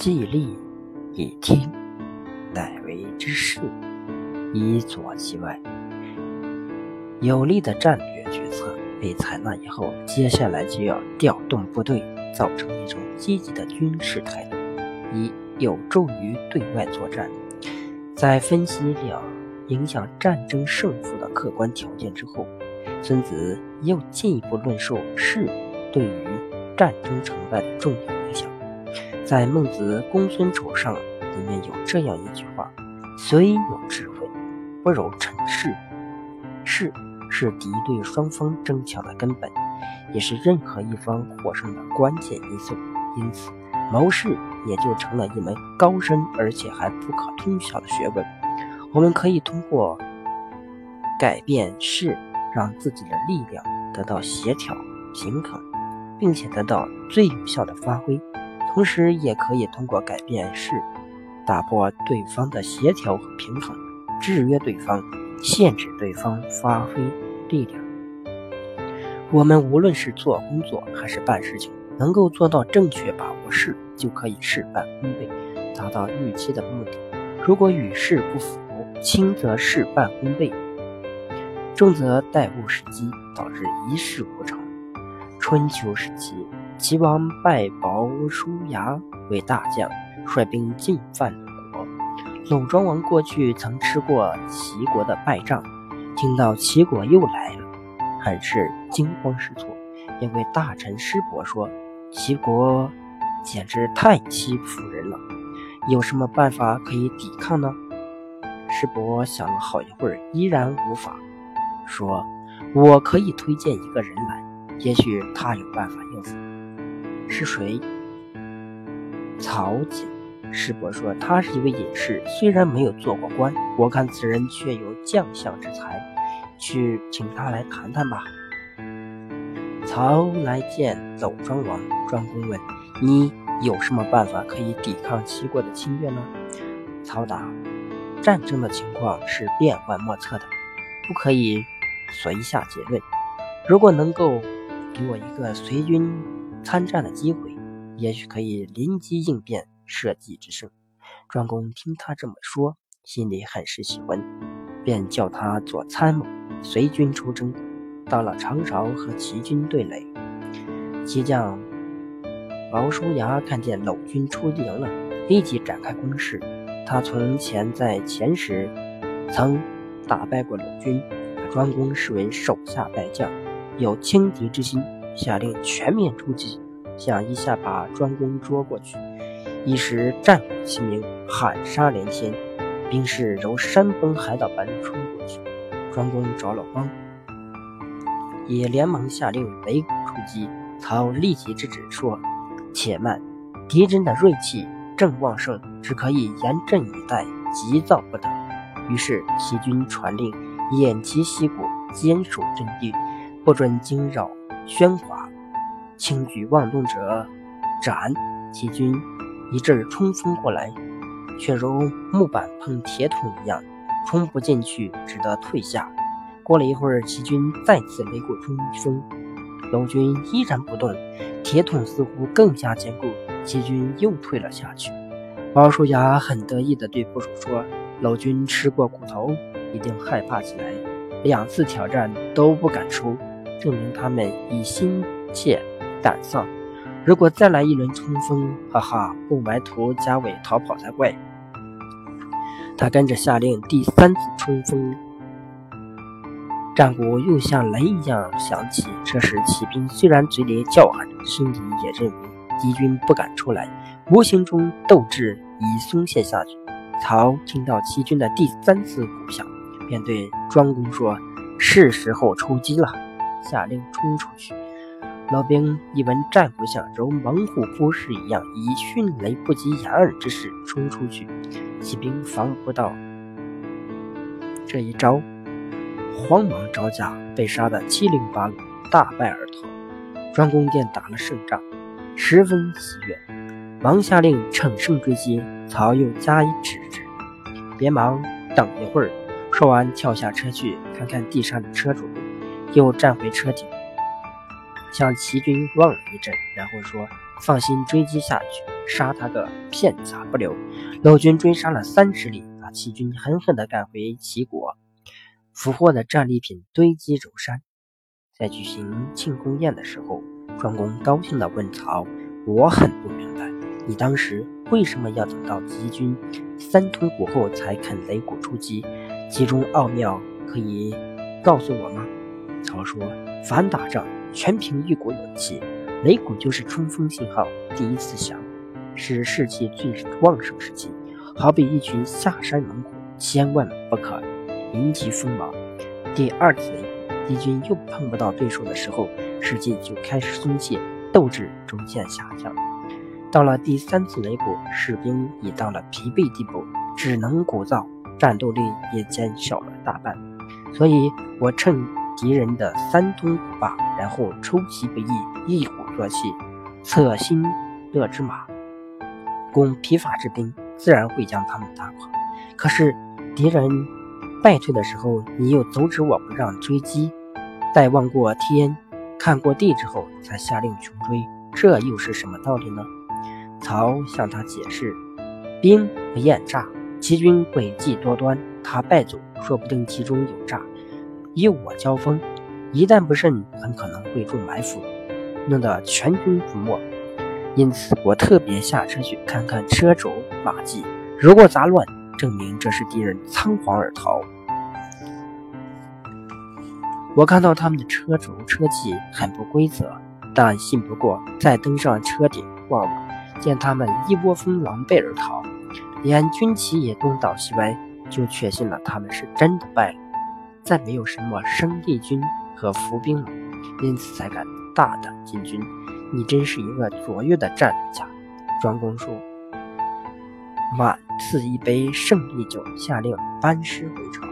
既立以听，乃为之势，以左其外。有力的战略决策被采纳以后，接下来就要调动部队，造成一种积极的军事态度，以有助于对外作战。在分析了影响战争胜负的客观条件之后，孙子又进一步论述势对于战争成败的重要。在《孟子公孙丑上》里面有这样一句话：“虽有智慧，不如成事。”势是敌对双方争抢的根本，也是任何一方获胜的关键因素。因此，谋士也就成了一门高深而且还不可通晓的学问。我们可以通过改变势，让自己的力量得到协调平衡，并且得到最有效的发挥；同时，也可以通过改变势，打破对方的协调和平衡，制约对方，限制对方发挥力量。我们无论是做工作还是办事情。能够做到正确把握势，就可以事半功倍，达到预期的目的。如果与势不符，轻则事半功倍，重则待误时机，导致一事无成。春秋时期，齐王拜鲍叔牙为大将，率兵进犯鲁国。鲁庄王过去曾吃过齐国的败仗，听到齐国又来了，很是惊慌失措，因为大臣师伯说。齐国简直太欺负人了，有什么办法可以抵抗呢？师伯想了好一会儿，依然无法，说：“我可以推荐一个人来，也许他有办法应付。”是谁？曹景。师伯说：“他是一位隐士，虽然没有做过官，我看此人却有将相之才，去请他来谈谈吧。”曹来见走庄王，庄公问：“你有什么办法可以抵抗齐国的侵略呢？”曹答：“战争的情况是变幻莫测的，不可以随下结论。如果能够给我一个随军参战的机会，也许可以临机应变，设计制胜。”庄公听他这么说，心里很是喜欢，便叫他做参谋，随军出征。到了长勺和齐军对垒，齐将毛叔牙看见鲁军出营了，立即展开攻势。他从前在前时曾打败过鲁军，把庄公视为手下败将，有轻敌之心，下令全面出击，想一下把庄公捉过去。一时战鼓齐鸣，喊杀连天，兵士如山崩海倒般冲过去，庄公着了慌。也连忙下令擂鼓出击，曹立即制止说：“且慢，敌人的锐气正旺盛，只可以严阵以待，急躁不得。”于是齐军传令，偃旗息鼓，坚守阵地，不准惊扰喧哗，轻举妄动者斩。齐军一阵冲锋过来，却如木板碰铁桶一样，冲不进去，只得退下。过了一会儿，齐军再次擂过冲锋，鲁军依然不动，铁桶似乎更加坚固，齐军又退了下去。鲍叔牙很得意地对部属说：“鲁军吃过苦头，一定害怕起来，两次挑战都不敢出，证明他们已心怯胆丧。如果再来一轮冲锋，哈哈，不埋头加尾逃跑才怪。”他跟着下令第三次冲锋。战鼓又像雷一样响起。这时，骑兵虽然嘴里叫喊，心里也认为敌军不敢出来，无形中斗志已松懈下去。曹听到齐军的第三次鼓响，便对庄公说：“是时候出击了。”下令冲出去。老兵一闻战鼓响，如猛虎扑食一样，以迅雷不及掩耳之势冲出去。骑兵防不到这一招。慌忙招架，被杀得七零八落，大败而逃。庄公便打了胜仗，十分喜悦，忙下令乘胜追击。曹又加以制止，别忙，等一会儿。说完，跳下车去看看地上的车主，又站回车顶，向齐军望了一阵，然后说：“放心追击下去，杀他个片甲不留。老军追杀了三十里，把齐军狠狠地赶回齐国。俘获的战利品堆积如山。在举行庆功宴的时候，庄公高兴地问曹：“我很不明白，你当时为什么要等到齐军三通鼓后才肯擂鼓出击？其中奥妙可以告诉我吗？”曹说：“凡打仗，全凭一股勇气。擂鼓就是冲锋信号，第一次响，是士气最旺盛时期。好比一群下山猛虎，千万不可迎击锋芒。第二次擂鼓，敌军又碰不到对手的时候，士气就开始松懈，斗志逐渐下降。到了第三次擂鼓，士兵已到了疲惫地步，只能鼓噪，战斗力也减少了大半。所以我趁。”敌人的三通鼓罢，然后出其不意，一鼓作气，策新乐之马，攻疲乏之兵，自然会将他们打垮。可是敌人败退的时候，你又阻止我不让追击，待望过天，看过地之后，才下令穷追，这又是什么道理呢？曹向他解释：兵不厌诈，齐军诡计多端，他败走，说不定其中有诈。与我交锋，一旦不慎，很可能会中埋伏，弄得全军覆没。因此，我特别下车去看看车轴马迹，如果杂乱，证明这是敌人仓皇而逃。我看到他们的车轴车迹很不规则，但信不过再登上车顶望望，见他们一窝蜂狼狈而逃，连军旗也东倒西歪，就确信了他们是真的败了。再没有什么生力军和伏兵了，因此才敢大胆进军。你真是一个卓越的战略家。庄公说：“满赐一杯胜利酒，下令班师回朝。”